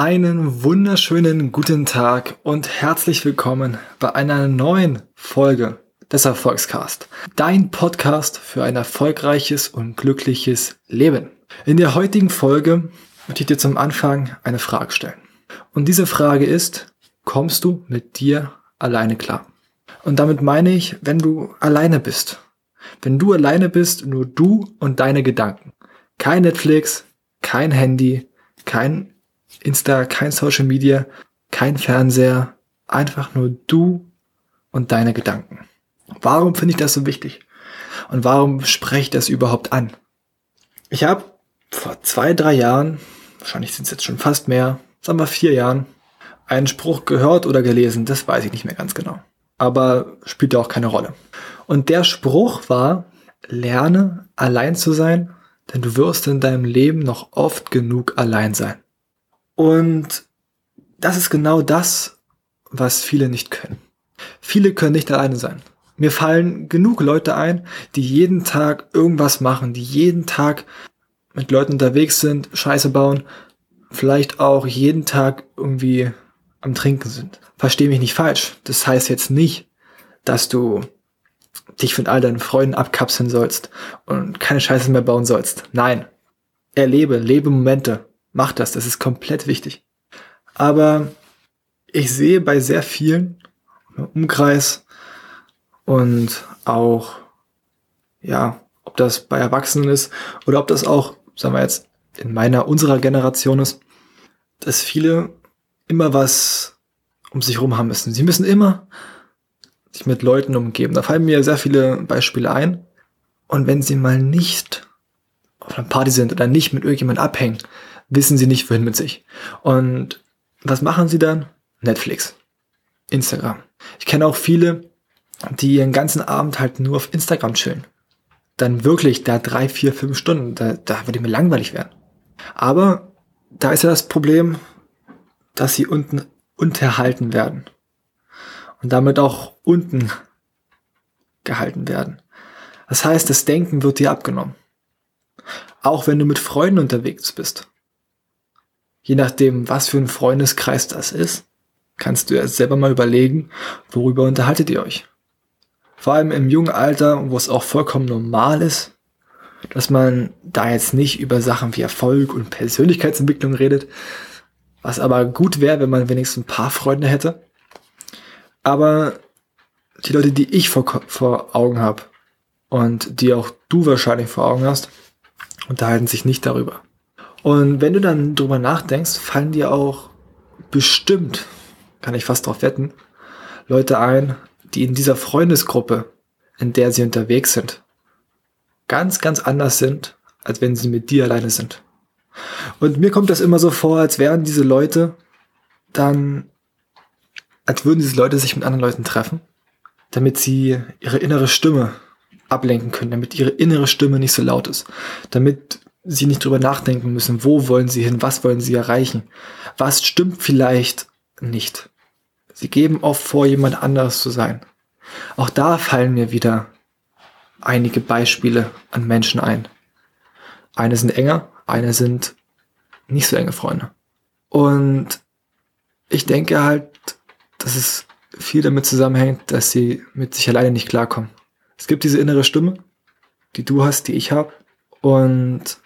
Einen wunderschönen guten Tag und herzlich willkommen bei einer neuen Folge des Erfolgscast. Dein Podcast für ein erfolgreiches und glückliches Leben. In der heutigen Folge möchte ich dir zum Anfang eine Frage stellen. Und diese Frage ist, kommst du mit dir alleine klar? Und damit meine ich, wenn du alleine bist. Wenn du alleine bist, nur du und deine Gedanken. Kein Netflix, kein Handy, kein Insta, kein Social Media, kein Fernseher, einfach nur du und deine Gedanken. Warum finde ich das so wichtig? Und warum spreche ich das überhaupt an? Ich habe vor zwei, drei Jahren, wahrscheinlich sind es jetzt schon fast mehr, sagen wir vier Jahren, einen Spruch gehört oder gelesen, das weiß ich nicht mehr ganz genau. Aber spielt auch keine Rolle. Und der Spruch war, lerne allein zu sein, denn du wirst in deinem Leben noch oft genug allein sein. Und das ist genau das, was viele nicht können. Viele können nicht alleine sein. Mir fallen genug Leute ein, die jeden Tag irgendwas machen, die jeden Tag mit Leuten unterwegs sind, Scheiße bauen, vielleicht auch jeden Tag irgendwie am Trinken sind. Versteh mich nicht falsch. Das heißt jetzt nicht, dass du dich von all deinen Freunden abkapseln sollst und keine Scheiße mehr bauen sollst. Nein. Erlebe, lebe Momente. Mach das, das ist komplett wichtig. Aber ich sehe bei sehr vielen im Umkreis und auch, ja, ob das bei Erwachsenen ist oder ob das auch, sagen wir jetzt, in meiner, unserer Generation ist, dass viele immer was um sich rum haben müssen. Sie müssen immer sich mit Leuten umgeben. Da fallen mir sehr viele Beispiele ein. Und wenn sie mal nicht auf einer Party sind oder nicht mit irgendjemand abhängen, wissen sie nicht, wohin mit sich. Und was machen sie dann? Netflix, Instagram. Ich kenne auch viele, die ihren ganzen Abend halt nur auf Instagram chillen. Dann wirklich da drei, vier, fünf Stunden, da, da würde mir langweilig werden. Aber da ist ja das Problem, dass sie unten unterhalten werden. Und damit auch unten gehalten werden. Das heißt, das Denken wird dir abgenommen. Auch wenn du mit Freunden unterwegs bist. Je nachdem, was für ein Freundeskreis das ist, kannst du ja selber mal überlegen, worüber unterhaltet ihr euch. Vor allem im jungen Alter, wo es auch vollkommen normal ist, dass man da jetzt nicht über Sachen wie Erfolg und Persönlichkeitsentwicklung redet, was aber gut wäre, wenn man wenigstens ein paar Freunde hätte. Aber die Leute, die ich vor, vor Augen habe und die auch du wahrscheinlich vor Augen hast, unterhalten sich nicht darüber. Und wenn du dann drüber nachdenkst, fallen dir auch bestimmt, kann ich fast drauf wetten, Leute ein, die in dieser Freundesgruppe, in der sie unterwegs sind, ganz, ganz anders sind, als wenn sie mit dir alleine sind. Und mir kommt das immer so vor, als wären diese Leute dann, als würden diese Leute sich mit anderen Leuten treffen, damit sie ihre innere Stimme ablenken können, damit ihre innere Stimme nicht so laut ist, damit sie nicht drüber nachdenken müssen, wo wollen sie hin, was wollen sie erreichen, was stimmt vielleicht nicht. Sie geben oft vor, jemand anderes zu sein. Auch da fallen mir wieder einige Beispiele an Menschen ein. Eine sind enger, eine sind nicht so enge Freunde. Und ich denke halt, dass es viel damit zusammenhängt, dass sie mit sich alleine nicht klarkommen. Es gibt diese innere Stimme, die du hast, die ich habe. Und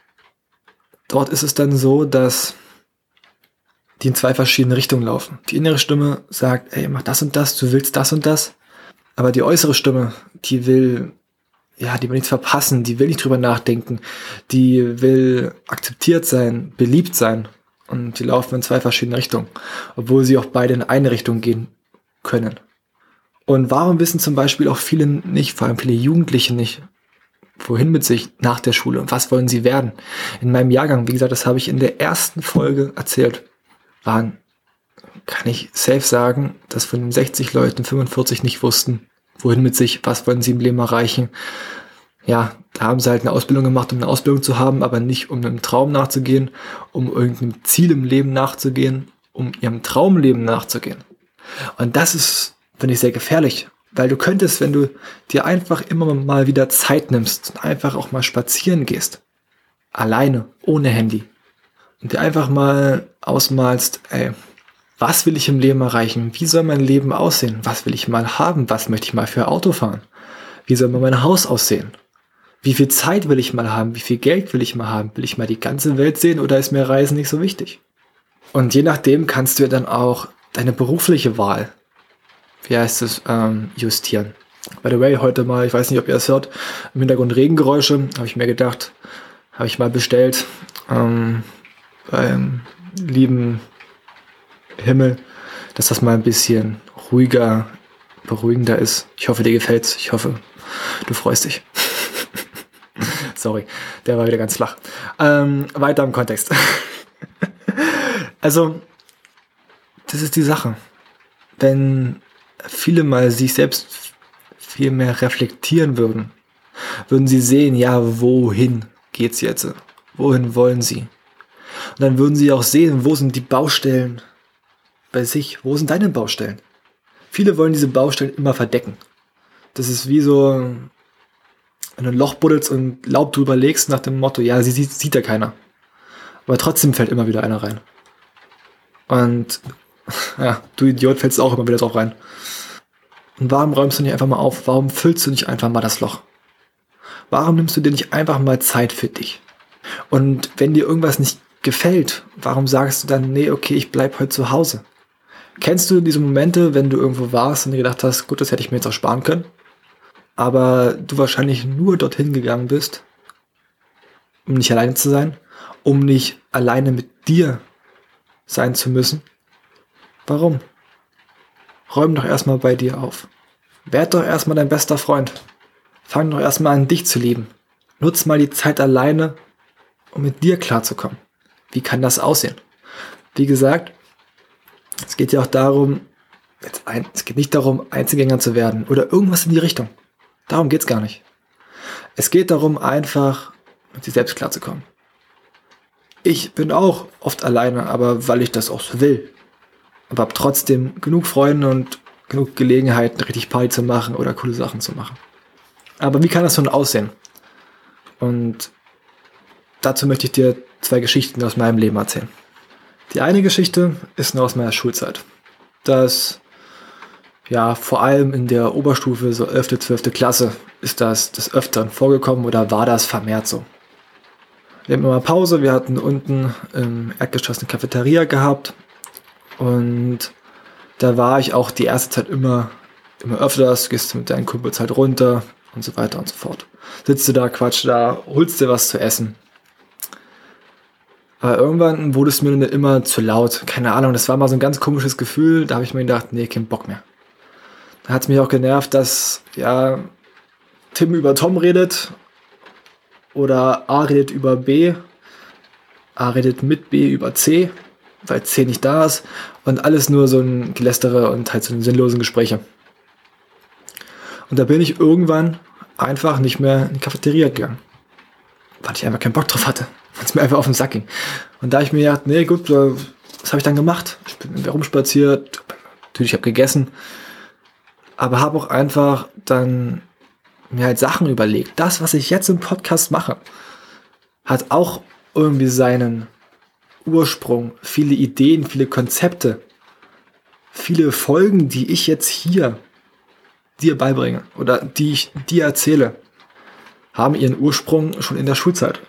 Dort ist es dann so, dass die in zwei verschiedene Richtungen laufen. Die innere Stimme sagt, ey, mach das und das, du willst das und das. Aber die äußere Stimme, die will, ja, die will nichts verpassen, die will nicht drüber nachdenken, die will akzeptiert sein, beliebt sein. Und die laufen in zwei verschiedene Richtungen, obwohl sie auch beide in eine Richtung gehen können. Und warum wissen zum Beispiel auch viele nicht, vor allem viele Jugendliche nicht, wohin mit sich nach der Schule und was wollen sie werden. In meinem Jahrgang, wie gesagt, das habe ich in der ersten Folge erzählt, waren, kann ich safe sagen, dass von den 60 Leuten 45 nicht wussten, wohin mit sich, was wollen sie im Leben erreichen. Ja, da haben sie halt eine Ausbildung gemacht, um eine Ausbildung zu haben, aber nicht um einem Traum nachzugehen, um irgendeinem Ziel im Leben nachzugehen, um ihrem Traumleben nachzugehen. Und das ist, finde ich, sehr gefährlich, weil du könntest, wenn du dir einfach immer mal wieder Zeit nimmst und einfach auch mal spazieren gehst, alleine, ohne Handy, und dir einfach mal ausmalst, ey, was will ich im Leben erreichen? Wie soll mein Leben aussehen? Was will ich mal haben? Was möchte ich mal für Auto fahren? Wie soll mein Haus aussehen? Wie viel Zeit will ich mal haben? Wie viel Geld will ich mal haben? Will ich mal die ganze Welt sehen oder ist mir Reisen nicht so wichtig? Und je nachdem kannst du ja dann auch deine berufliche Wahl, wie heißt es, ähm, justieren. By the way, heute mal, ich weiß nicht, ob ihr es hört, im Hintergrund Regengeräusche, habe ich mir gedacht, habe ich mal bestellt ähm, beim lieben Himmel, dass das mal ein bisschen ruhiger, beruhigender ist. Ich hoffe, dir gefällt's. Ich hoffe, du freust dich. Sorry, der war wieder ganz flach. Ähm, weiter im Kontext. also, das ist die Sache. Wenn viele mal sich selbst viel mehr reflektieren würden, würden sie sehen, ja, wohin geht's jetzt? Wohin wollen sie? Und dann würden sie auch sehen, wo sind die Baustellen bei sich? Wo sind deine Baustellen? Viele wollen diese Baustellen immer verdecken. Das ist wie so, wenn du ein Loch buddelst und Laub drüber legst nach dem Motto, ja, sie sieht, sieht ja keiner. Aber trotzdem fällt immer wieder einer rein. Und ja, du Idiot fällst auch immer wieder drauf rein. Und warum räumst du nicht einfach mal auf? Warum füllst du nicht einfach mal das Loch? Warum nimmst du dir nicht einfach mal Zeit für dich? Und wenn dir irgendwas nicht gefällt, warum sagst du dann, nee, okay, ich bleib heute zu Hause? Kennst du diese Momente, wenn du irgendwo warst und dir gedacht hast, gut, das hätte ich mir jetzt auch sparen können, aber du wahrscheinlich nur dorthin gegangen bist, um nicht alleine zu sein, um nicht alleine mit dir sein zu müssen? Warum? Räum doch erstmal bei dir auf. Werd doch erstmal dein bester Freund. Fang doch erstmal an, dich zu lieben. Nutz mal die Zeit alleine, um mit dir klarzukommen. Wie kann das aussehen? Wie gesagt, es geht ja auch darum, es geht nicht darum, Einzelgänger zu werden oder irgendwas in die Richtung. Darum geht's gar nicht. Es geht darum, einfach mit sich selbst klarzukommen. Ich bin auch oft alleine, aber weil ich das auch so will. Aber habe trotzdem genug Freunde und genug Gelegenheiten, richtig Party zu machen oder coole Sachen zu machen. Aber wie kann das nun aussehen? Und dazu möchte ich dir zwei Geschichten aus meinem Leben erzählen. Die eine Geschichte ist nur aus meiner Schulzeit. Das, ja, vor allem in der Oberstufe, so 11., 12. Klasse, ist das des Öfteren vorgekommen oder war das vermehrt so. Wir hatten immer Pause, wir hatten unten im Erdgeschoss eine Cafeteria gehabt und da war ich auch die erste Zeit immer, immer öfters, gehst mit deinen Kumpels halt runter und so weiter und so fort. Sitzt du da, quatsch da, holst dir was zu essen. Aber irgendwann wurde es mir immer zu laut. Keine Ahnung, das war mal so ein ganz komisches Gefühl. Da habe ich mir gedacht, nee, kein Bock mehr. Da hat es mich auch genervt, dass, ja, Tim über Tom redet oder A redet über B, A redet mit B über C, weil C nicht da ist und alles nur so ein Gelästere und halt so sinnlosen Gespräche. Und da bin ich irgendwann einfach nicht mehr in die Cafeteria gegangen, weil ich einfach keinen Bock drauf hatte weil es mir einfach auf den Sack ging. Und da ich mir gedacht, nee, gut, was habe ich dann gemacht? Ich bin rumspaziert, natürlich habe gegessen, aber habe auch einfach dann mir halt Sachen überlegt. Das, was ich jetzt im Podcast mache, hat auch irgendwie seinen Ursprung, viele Ideen, viele Konzepte, viele Folgen, die ich jetzt hier dir beibringe oder die ich dir erzähle, haben ihren Ursprung schon in der Schulzeit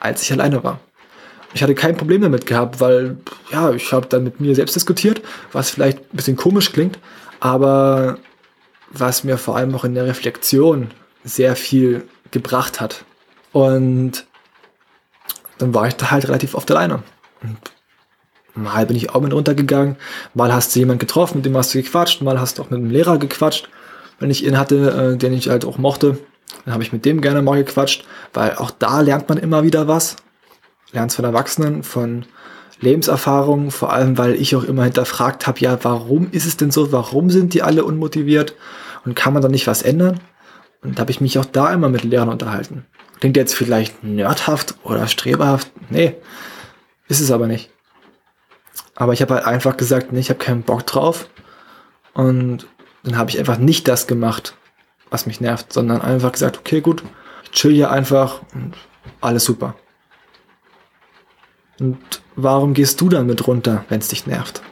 als ich alleine war. Ich hatte kein Problem damit gehabt, weil ja, ich habe dann mit mir selbst diskutiert, was vielleicht ein bisschen komisch klingt, aber was mir vor allem auch in der Reflexion sehr viel gebracht hat. Und dann war ich da halt relativ oft alleine. Mal bin ich auch mit runtergegangen, mal hast du jemanden getroffen, mit dem hast du gequatscht, mal hast du auch mit einem Lehrer gequatscht, wenn ich ihn hatte, äh, den ich halt auch mochte. Dann habe ich mit dem gerne mal gequatscht, weil auch da lernt man immer wieder was. Lernt von Erwachsenen, von Lebenserfahrungen, vor allem weil ich auch immer hinterfragt habe, ja, warum ist es denn so? Warum sind die alle unmotiviert? Und kann man da nicht was ändern? Und habe ich mich auch da immer mit Lehrern unterhalten. Klingt jetzt vielleicht nerdhaft oder streberhaft. Nee, ist es aber nicht. Aber ich habe halt einfach gesagt, nee, ich habe keinen Bock drauf. Und dann habe ich einfach nicht das gemacht, was mich nervt, sondern einfach gesagt, okay, gut, ich chill hier einfach und alles super. Und warum gehst du dann mit runter, wenn es dich nervt?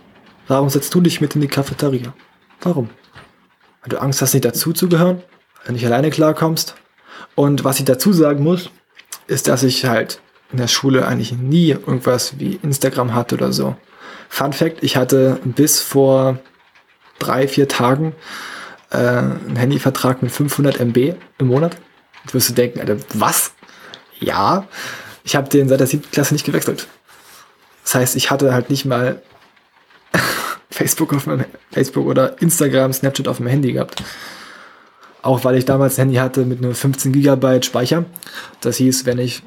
Warum setzt du dich mit in die Cafeteria? Warum? Weil du Angst hast, nicht dazuzugehören? Weil du nicht alleine klarkommst? Und was ich dazu sagen muss, ist, dass ich halt in der Schule eigentlich nie irgendwas wie Instagram hatte oder so. Fun Fact, ich hatte bis vor drei, vier Tagen äh, einen Handyvertrag mit 500 MB im Monat. Jetzt wirst du denken, Alter, was? Ja, ich habe den seit der siebten Klasse nicht gewechselt. Das heißt, ich hatte halt nicht mal Facebook auf meinem Facebook oder Instagram, Snapchat auf dem Handy gehabt. Auch weil ich damals ein Handy hatte mit nur 15 Gigabyte Speicher. Das hieß, wenn ich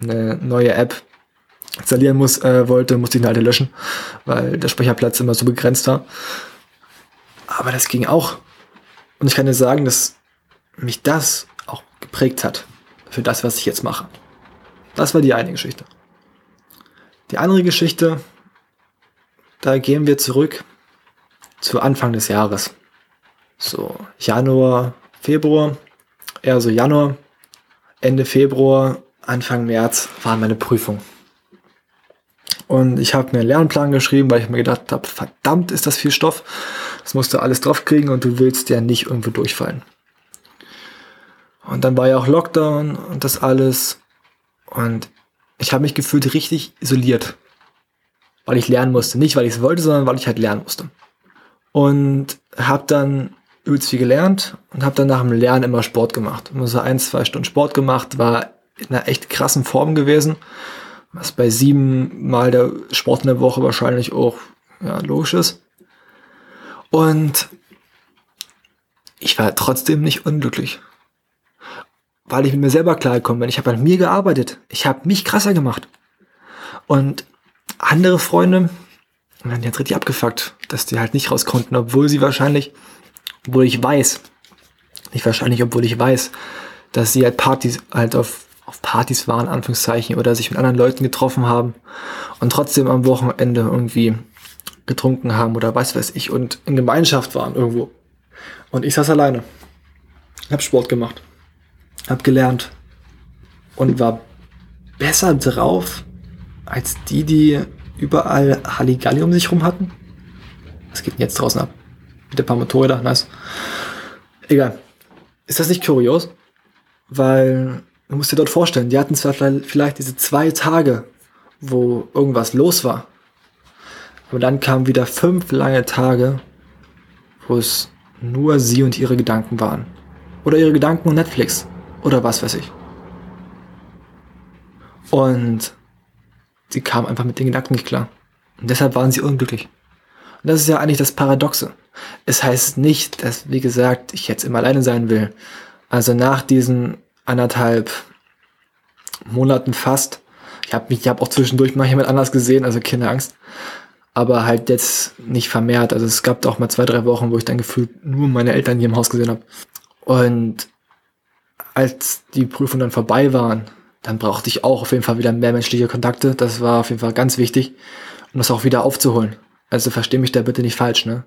eine neue App installieren muss, äh, wollte, musste ich eine alte löschen, weil der Speicherplatz immer so begrenzt war. Aber das ging auch. Und ich kann dir sagen, dass mich das auch geprägt hat für das, was ich jetzt mache. Das war die eine Geschichte. Die andere Geschichte, da gehen wir zurück zu Anfang des Jahres. So Januar, Februar, eher so Januar, Ende Februar, Anfang März waren meine Prüfungen. Und ich habe mir einen Lernplan geschrieben, weil ich mir gedacht habe, verdammt ist das viel Stoff. Das musst du alles drauf kriegen und du willst ja nicht irgendwo durchfallen. Und dann war ja auch Lockdown und das alles. Und ich habe mich gefühlt richtig isoliert. Weil ich lernen musste. Nicht, weil ich es wollte, sondern weil ich halt lernen musste. Und habe dann übelst viel gelernt und habe dann nach dem Lernen immer Sport gemacht. Immer so ein, zwei Stunden Sport gemacht, war in einer echt krassen Form gewesen. Was bei sieben Mal der Sport in der Woche wahrscheinlich auch ja, logisch ist. Und ich war trotzdem nicht unglücklich weil ich mit mir selber klargekommen bin. Ich habe an mir gearbeitet. Ich habe mich krasser gemacht. Und andere Freunde, die jetzt richtig abgefuckt, dass die halt nicht raus konnten, obwohl sie wahrscheinlich, obwohl ich weiß, nicht wahrscheinlich, obwohl ich weiß, dass sie halt Partys, halt auf, auf Partys waren, Anführungszeichen, oder sich mit anderen Leuten getroffen haben und trotzdem am Wochenende irgendwie getrunken haben oder weiß weiß ich und in Gemeinschaft waren irgendwo. Und ich saß alleine. Hab Sport gemacht habe gelernt und war besser drauf als die, die überall Halligalli um sich rum hatten. Was geht denn jetzt draußen ab? Mit ein paar Motorräder, nice. Egal. Ist das nicht kurios? Weil, du musst dir dort vorstellen, die hatten zwar vielleicht diese zwei Tage, wo irgendwas los war. Aber dann kamen wieder fünf lange Tage, wo es nur sie und ihre Gedanken waren. Oder ihre Gedanken und Netflix oder was weiß ich. Und sie kam einfach mit den Gedanken nicht klar. Und deshalb waren sie unglücklich. Und das ist ja eigentlich das Paradoxe. Es heißt nicht, dass, wie gesagt, ich jetzt immer alleine sein will. Also nach diesen anderthalb Monaten fast, ich habe mich, ich habe auch zwischendurch mal jemand anders gesehen, also keine Angst, aber halt jetzt nicht vermehrt. Also es gab auch mal zwei, drei Wochen, wo ich dann gefühlt nur meine Eltern hier im Haus gesehen habe. Und als die Prüfungen dann vorbei waren, dann brauchte ich auch auf jeden Fall wieder mehr menschliche Kontakte. Das war auf jeden Fall ganz wichtig, um das auch wieder aufzuholen. Also versteh mich da bitte nicht falsch, ne?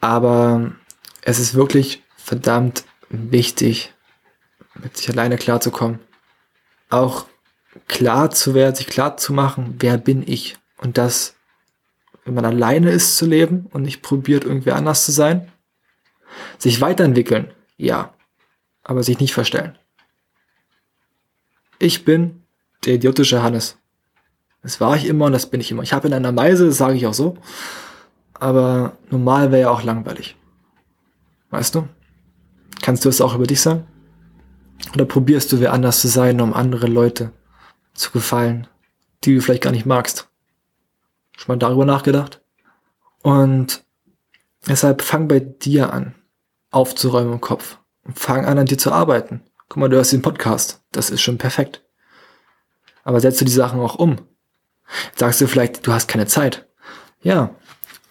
Aber es ist wirklich verdammt wichtig, mit sich alleine klarzukommen. Auch klar zu werden, sich klar zu machen, wer bin ich? Und das, wenn man alleine ist zu leben und nicht probiert, irgendwie anders zu sein. Sich weiterentwickeln, ja aber sich nicht verstellen. Ich bin der idiotische Hannes. Das war ich immer und das bin ich immer. Ich habe in einer Meise, das sage ich auch so, aber normal wäre ja auch langweilig. Weißt du? Kannst du es auch über dich sagen? Oder probierst du, wer anders zu sein, um andere Leute zu gefallen, die du vielleicht gar nicht magst? Schon mal darüber nachgedacht? Und deshalb fang bei dir an, aufzuräumen im Kopf und fang an, an dir zu arbeiten. Guck mal, du hast den Podcast. Das ist schon perfekt. Aber setzt du die Sachen auch um? sagst du vielleicht, du hast keine Zeit. Ja,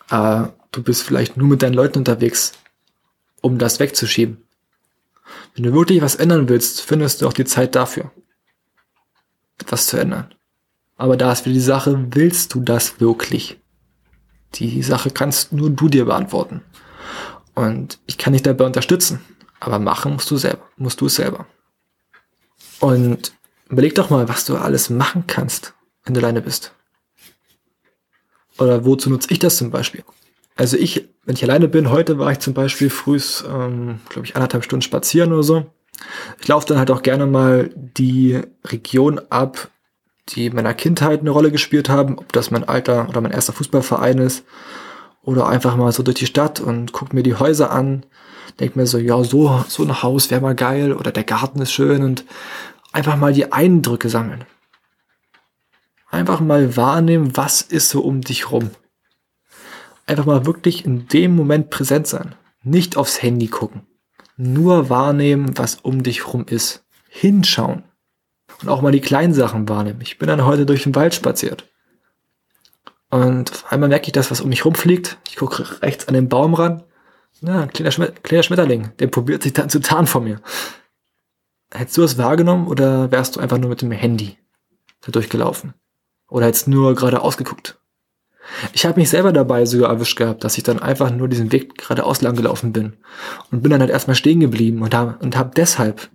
aber du bist vielleicht nur mit deinen Leuten unterwegs, um das wegzuschieben. Wenn du wirklich was ändern willst, findest du auch die Zeit dafür, etwas zu ändern. Aber da ist wieder die Sache, willst du das wirklich? Die Sache kannst nur du dir beantworten. Und ich kann dich dabei unterstützen. Aber machen musst du selber, musst du es selber. Und überleg doch mal, was du alles machen kannst, wenn du alleine bist? Oder wozu nutze ich das zum Beispiel? Also ich, wenn ich alleine bin, heute war ich zum Beispiel frühs, ähm, glaube ich, anderthalb Stunden spazieren oder so. Ich laufe dann halt auch gerne mal die Region ab, die in meiner Kindheit eine Rolle gespielt haben, ob das mein alter oder mein erster Fußballverein ist oder einfach mal so durch die Stadt und guck mir die Häuser an, denk mir so, ja, so, so ein Haus wäre mal geil oder der Garten ist schön und einfach mal die Eindrücke sammeln. Einfach mal wahrnehmen, was ist so um dich rum. Einfach mal wirklich in dem Moment präsent sein. Nicht aufs Handy gucken. Nur wahrnehmen, was um dich rum ist. Hinschauen. Und auch mal die kleinen Sachen wahrnehmen. Ich bin dann heute durch den Wald spaziert. Und auf einmal merke ich das, was um mich rumfliegt. Ich gucke rechts an den Baum ran. Na, ein kleiner, Schmet kleiner Schmetterling. Der probiert sich dann zu tarnen vor mir. Hättest du es wahrgenommen oder wärst du einfach nur mit dem Handy da durchgelaufen? Oder hättest nur gerade ausgeguckt? Ich habe mich selber dabei sogar erwischt gehabt, dass ich dann einfach nur diesen Weg geradeaus lang gelaufen bin. Und bin dann halt erstmal stehen geblieben und habe und hab deshalb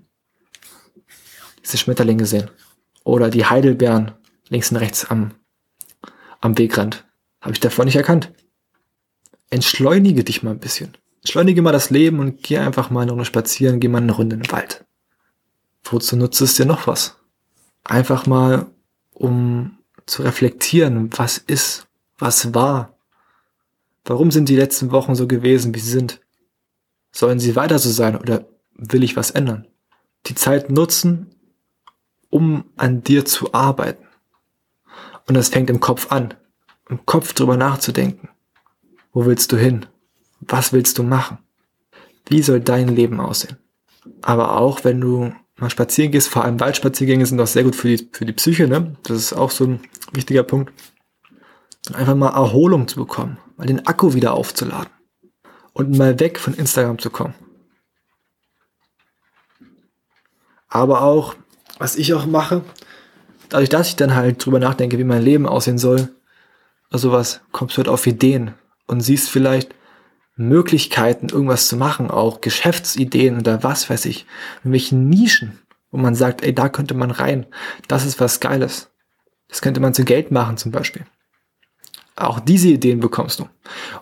diese Schmetterlinge gesehen. Oder die Heidelbeeren links und rechts am am Wegrand. Habe ich davor nicht erkannt. Entschleunige dich mal ein bisschen. Entschleunige mal das Leben und geh einfach mal eine Runde spazieren, geh mal eine Runde in den Wald. Wozu nutzt es dir noch was? Einfach mal, um zu reflektieren, was ist, was war. Warum sind die letzten Wochen so gewesen, wie sie sind? Sollen sie weiter so sein oder will ich was ändern? Die Zeit nutzen, um an dir zu arbeiten. Und das fängt im Kopf an. Im Kopf drüber nachzudenken. Wo willst du hin? Was willst du machen? Wie soll dein Leben aussehen? Aber auch wenn du mal spazieren gehst, vor allem Waldspaziergänge sind auch sehr gut für die, für die Psyche, ne? Das ist auch so ein wichtiger Punkt. Einfach mal Erholung zu bekommen, mal den Akku wieder aufzuladen und mal weg von Instagram zu kommen. Aber auch, was ich auch mache, dadurch, dass ich dann halt drüber nachdenke, wie mein Leben aussehen soll, also was, kommst du halt auf Ideen und siehst vielleicht Möglichkeiten, irgendwas zu machen, auch Geschäftsideen oder was weiß ich, irgendwelche Nischen, wo man sagt, ey, da könnte man rein, das ist was Geiles. Das könnte man zu Geld machen zum Beispiel. Auch diese Ideen bekommst du.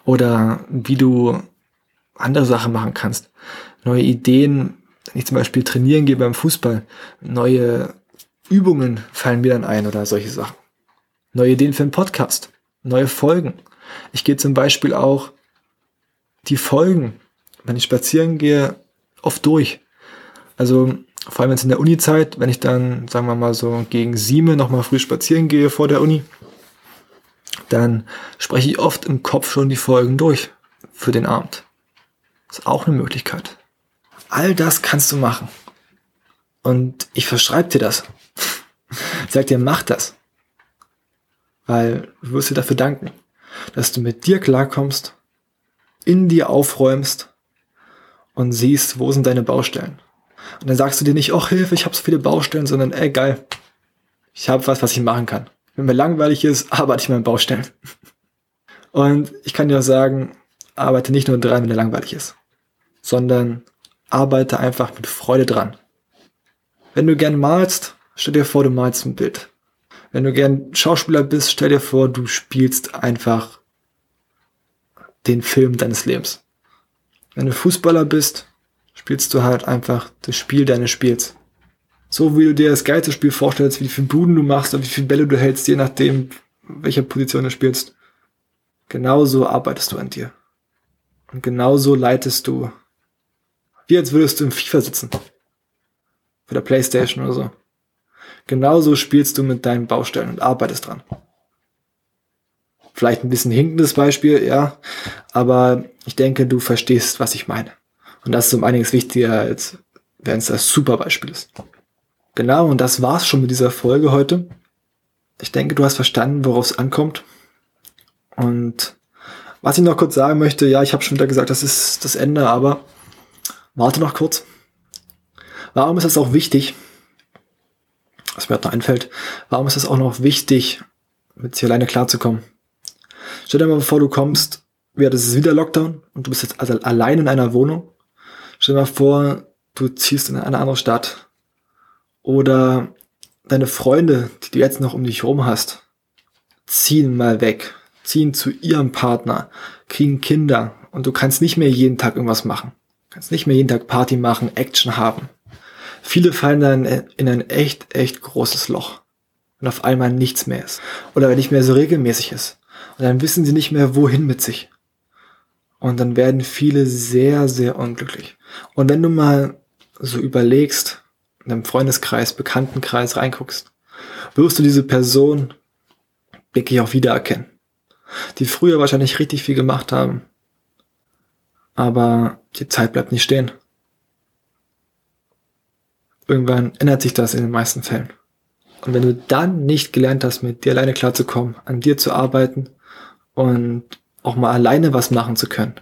Oder wie du andere Sachen machen kannst. Neue Ideen, wenn ich zum Beispiel trainieren gehe beim Fußball, neue Übungen fallen mir dann ein oder solche Sachen. Neue Ideen für einen Podcast, neue Folgen. Ich gehe zum Beispiel auch die Folgen, wenn ich spazieren gehe, oft durch. Also vor allem jetzt in der Uni-Zeit, wenn ich dann, sagen wir mal so, gegen sieben nochmal früh spazieren gehe vor der Uni, dann spreche ich oft im Kopf schon die Folgen durch für den Abend. Ist auch eine Möglichkeit. All das kannst du machen. Und ich verschreibe dir das. Sag dir, mach das. Weil du wirst dir dafür danken, dass du mit dir klarkommst, in dir aufräumst und siehst, wo sind deine Baustellen. Und dann sagst du dir nicht, oh Hilfe, ich habe so viele Baustellen, sondern ey geil, ich habe was, was ich machen kann. Wenn mir langweilig ist, arbeite ich mal in Baustellen. Und ich kann dir auch sagen, arbeite nicht nur dran, wenn dir langweilig ist, sondern arbeite einfach mit Freude dran. Wenn du gern malst, stell dir vor, du malst ein Bild. Wenn du gern Schauspieler bist, stell dir vor, du spielst einfach den Film deines Lebens. Wenn du Fußballer bist, spielst du halt einfach das Spiel deines Spiels. So wie du dir das geilste Spiel vorstellst, wie viele Buden du machst und wie viele Bälle du hältst, je nachdem, welcher Position du spielst. Genauso arbeitest du an dir. Und genauso leitest du, wie als würdest du im FIFA sitzen für der Playstation oder so. Genauso spielst du mit deinen Baustellen und arbeitest dran. Vielleicht ein bisschen hinkendes Beispiel, ja, aber ich denke, du verstehst, was ich meine. Und das ist um einiges wichtiger, als wenn es das super Beispiel ist. Genau, und das war's schon mit dieser Folge heute. Ich denke, du hast verstanden, worauf es ankommt. Und was ich noch kurz sagen möchte, ja, ich habe schon wieder gesagt, das ist das Ende, aber warte noch kurz. Warum ist es auch wichtig, was mir noch einfällt, warum ist es auch noch wichtig, mit sich alleine klarzukommen? Stell dir mal vor, du kommst, ja, das ist wieder Lockdown und du bist jetzt also allein in einer Wohnung. Stell dir mal vor, du ziehst in eine andere Stadt oder deine Freunde, die du jetzt noch um dich herum hast, ziehen mal weg, ziehen zu ihrem Partner, kriegen Kinder und du kannst nicht mehr jeden Tag irgendwas machen. Du kannst nicht mehr jeden Tag Party machen, Action haben. Viele fallen dann in ein echt, echt großes Loch. Und auf einmal nichts mehr ist. Oder nicht mehr so regelmäßig ist. Und dann wissen sie nicht mehr, wohin mit sich. Und dann werden viele sehr, sehr unglücklich. Und wenn du mal so überlegst, in deinem Freundeskreis, Bekanntenkreis reinguckst, wirst du diese Person wirklich auch wiedererkennen. Die früher wahrscheinlich richtig viel gemacht haben. Aber die Zeit bleibt nicht stehen. Irgendwann ändert sich das in den meisten Fällen. Und wenn du dann nicht gelernt hast, mit dir alleine klarzukommen, an dir zu arbeiten und auch mal alleine was machen zu können,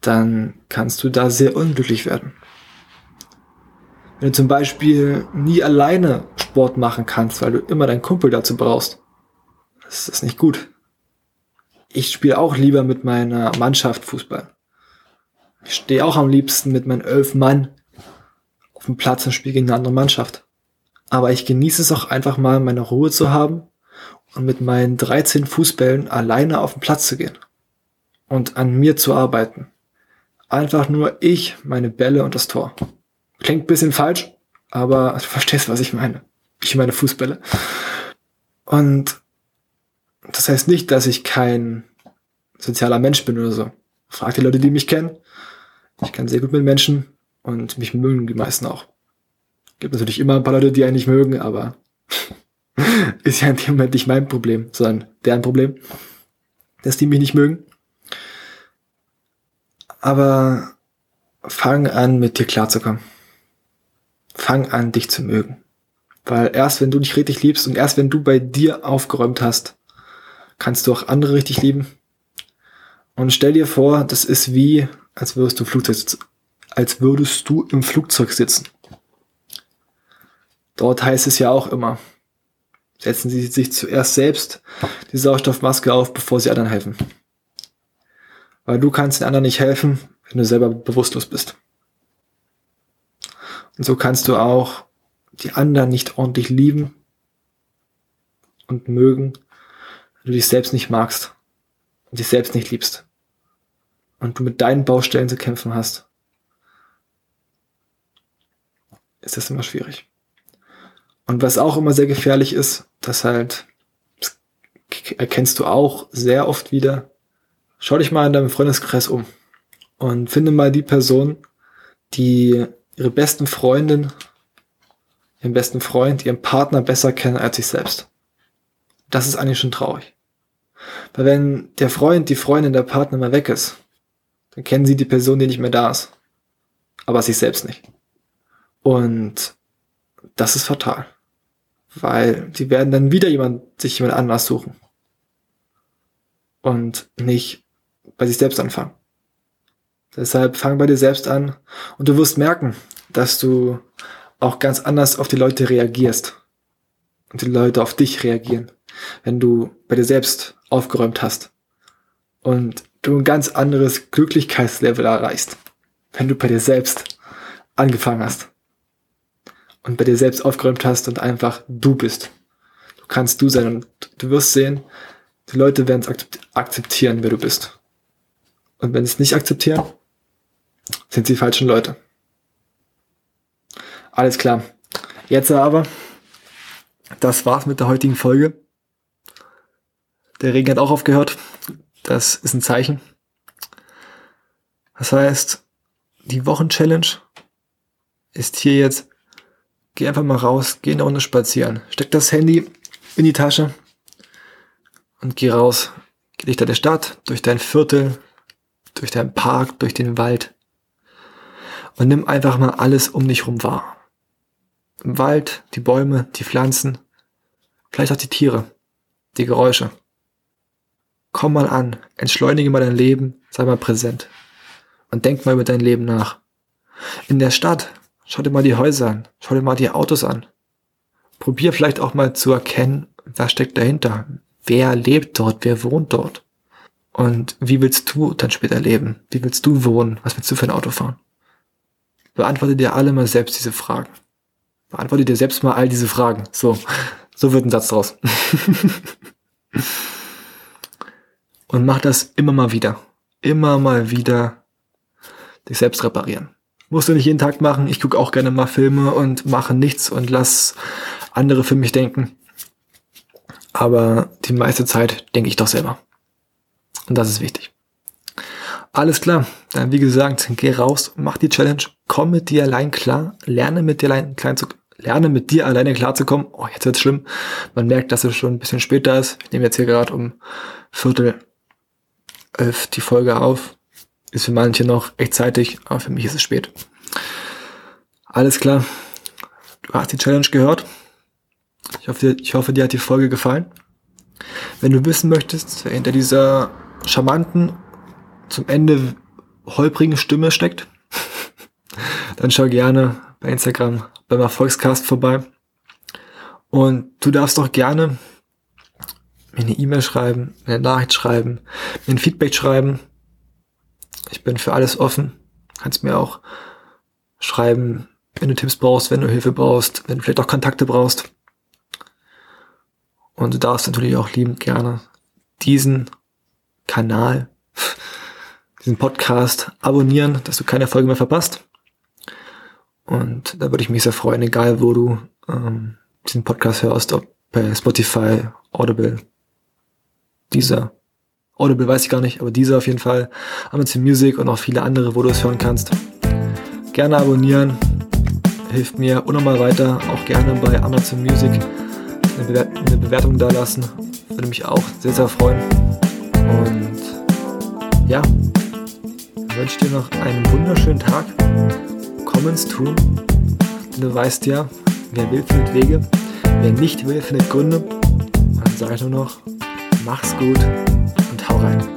dann kannst du da sehr unglücklich werden. Wenn du zum Beispiel nie alleine Sport machen kannst, weil du immer deinen Kumpel dazu brauchst, das ist nicht gut. Ich spiele auch lieber mit meiner Mannschaft Fußball. Ich stehe auch am liebsten mit meinen elf Mann auf dem Platz und spiele gegen eine andere Mannschaft. Aber ich genieße es auch einfach mal, meine Ruhe zu haben und mit meinen 13 Fußbällen alleine auf den Platz zu gehen und an mir zu arbeiten. Einfach nur ich, meine Bälle und das Tor. Klingt bisschen falsch, aber du verstehst, was ich meine. Ich meine Fußbälle. Und das heißt nicht, dass ich kein sozialer Mensch bin oder so. Frag die Leute, die mich kennen. Ich kann sehr gut mit Menschen und mich mögen die meisten auch. Gibt natürlich immer ein paar Leute, die einen nicht mögen, aber ist ja in dem Moment nicht mein Problem, sondern deren Problem, dass die mich nicht mögen. Aber fang an, mit dir klarzukommen. Fang an, dich zu mögen. Weil erst wenn du dich richtig liebst und erst wenn du bei dir aufgeräumt hast, kannst du auch andere richtig lieben. Und stell dir vor, das ist wie, als würdest du Flugzeug, als würdest du im Flugzeug sitzen. Dort heißt es ja auch immer, setzen Sie sich zuerst selbst die Sauerstoffmaske auf, bevor Sie anderen helfen. Weil du kannst den anderen nicht helfen, wenn du selber bewusstlos bist. Und so kannst du auch die anderen nicht ordentlich lieben und mögen, wenn du dich selbst nicht magst und dich selbst nicht liebst. Und du mit deinen Baustellen zu kämpfen hast, ist das immer schwierig. Und was auch immer sehr gefährlich ist, das halt, das erkennst du auch sehr oft wieder. Schau dich mal in deinem Freundeskreis um und finde mal die Person, die ihre besten Freundin, ihren besten Freund, ihren Partner besser kennen als sich selbst. Das ist eigentlich schon traurig. Weil wenn der Freund, die Freundin, der Partner mal weg ist, dann kennen sie die Person, die nicht mehr da ist. Aber sich selbst nicht. Und das ist fatal. Weil die werden dann wieder jemand, sich jemand anders suchen. Und nicht bei sich selbst anfangen. Deshalb fang bei dir selbst an und du wirst merken, dass du auch ganz anders auf die Leute reagierst und die Leute auf dich reagieren, wenn du bei dir selbst aufgeräumt hast und du ein ganz anderes Glücklichkeitslevel erreichst, wenn du bei dir selbst angefangen hast und bei dir selbst aufgeräumt hast und einfach du bist. Du kannst du sein und du wirst sehen, die Leute werden es akzeptieren, wer du bist. Und wenn sie es nicht akzeptieren, sind sie falschen Leute. Alles klar. Jetzt aber, das war's mit der heutigen Folge. Der Regen hat auch aufgehört. Das ist ein Zeichen. Das heißt, die Wochenchallenge ist hier jetzt, geh einfach mal raus, geh eine Runde spazieren, steck das Handy in die Tasche und geh raus. Geh durch deine Stadt, durch dein Viertel, durch deinen Park, durch den Wald und nimm einfach mal alles um dich rum wahr. Im Wald, die Bäume, die Pflanzen, vielleicht auch die Tiere, die Geräusche. Komm mal an, entschleunige mal dein Leben, sei mal präsent und denk mal über dein Leben nach. In der Stadt, schau dir mal die Häuser an, schau dir mal die Autos an. Probier vielleicht auch mal zu erkennen, was steckt dahinter, wer lebt dort, wer wohnt dort. Und wie willst du dann später leben? Wie willst du wohnen? Was willst du für ein Auto fahren? Beantworte dir alle mal selbst diese Fragen. Beantworte dir selbst mal all diese Fragen. So, so wird ein Satz draus. Und mach das immer mal wieder. Immer mal wieder dich selbst reparieren. Musst du nicht jeden Tag machen. Ich gucke auch gerne mal Filme und mache nichts und lass andere für mich denken. Aber die meiste Zeit denke ich doch selber. Und das ist wichtig. Alles klar. Dann wie gesagt, geh raus, mach die Challenge, komm mit dir allein klar, lerne mit dir allein klein zu, lerne mit dir alleine klarzukommen. Oh, jetzt wird's schlimm. Man merkt, dass es schon ein bisschen später ist. Ich nehme jetzt hier gerade um Viertel elf die Folge auf. Ist für manche noch echt zeitig, aber für mich ist es spät. Alles klar. Du hast die Challenge gehört. Ich hoffe, ich hoffe, dir hat die Folge gefallen. Wenn du wissen möchtest, wer hinter dieser charmanten, zum Ende holprigen Stimme steckt, dann schau gerne bei Instagram beim Erfolgscast vorbei. Und du darfst doch gerne mir eine E-Mail schreiben, eine Nachricht schreiben, mir ein Feedback schreiben. Ich bin für alles offen. Kannst mir auch schreiben, wenn du Tipps brauchst, wenn du Hilfe brauchst, wenn du vielleicht auch Kontakte brauchst. Und du darfst natürlich auch liebend gerne diesen Kanal, diesen Podcast abonnieren, dass du keine Folge mehr verpasst. Und da würde ich mich sehr freuen, egal wo du ähm, diesen Podcast hörst, ob bei Spotify, Audible, dieser. Audible weiß ich gar nicht, aber dieser auf jeden Fall. Amazon Music und auch viele andere, wo du es hören kannst. Gerne abonnieren, hilft mir unnormal weiter. Auch gerne bei Amazon Music eine, Bewer eine Bewertung da lassen. Würde mich auch sehr, sehr freuen. Und ja, ich wünsche dir noch einen wunderschönen Tag. Komm ins Tun. Du weißt ja, wer will, findet Wege. Wer nicht will, findet Gründe. Dann sage ich nur noch, Mach's gut und hau rein.